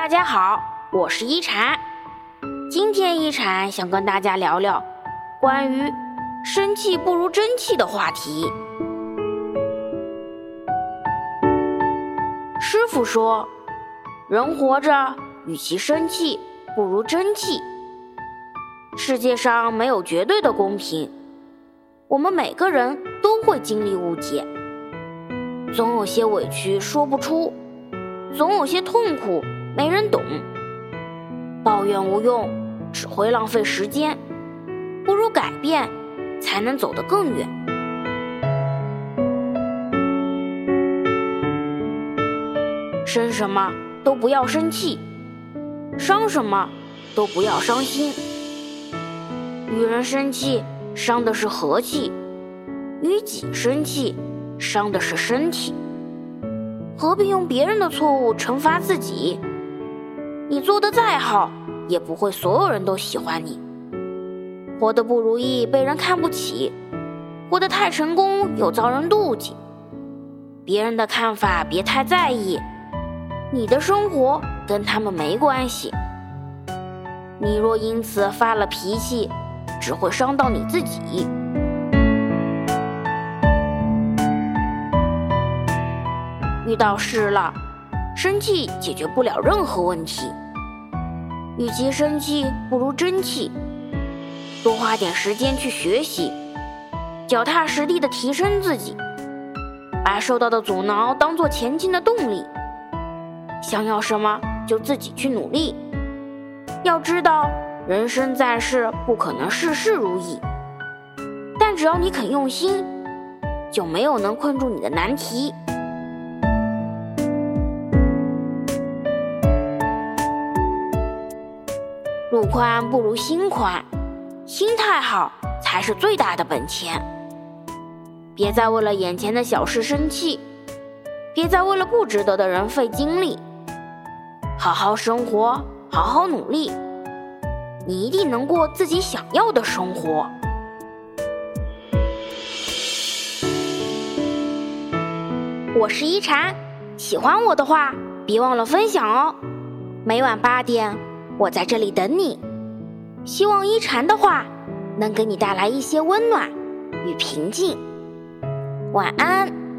大家好，我是一禅。今天一禅想跟大家聊聊关于“生气不如争气”的话题。师傅说，人活着，与其生气，不如争气。世界上没有绝对的公平，我们每个人都会经历误解，总有些委屈说不出，总有些痛苦。没人懂，抱怨无用，只会浪费时间。不如改变，才能走得更远。生什么都不要生气，伤什么都不要伤心。与人生气，伤的是和气；与己生气，伤的是身体。何必用别人的错误惩罚自己？你做的再好，也不会所有人都喜欢你。活得不如意，被人看不起；活得太成功，又遭人妒忌。别人的看法别太在意，你的生活跟他们没关系。你若因此发了脾气，只会伤到你自己。遇到事了。生气解决不了任何问题，与其生气，不如争气。多花点时间去学习，脚踏实地的提升自己，把受到的阻挠当做前进的动力。想要什么就自己去努力。要知道，人生在世不可能事事如意，但只要你肯用心，就没有能困住你的难题。路宽不如心宽，心态好才是最大的本钱。别再为了眼前的小事生气，别再为了不值得的人费精力。好好生活，好好努力，你一定能过自己想要的生活。我是一禅，喜欢我的话，别忘了分享哦。每晚八点。我在这里等你，希望一禅的话能给你带来一些温暖与平静。晚安。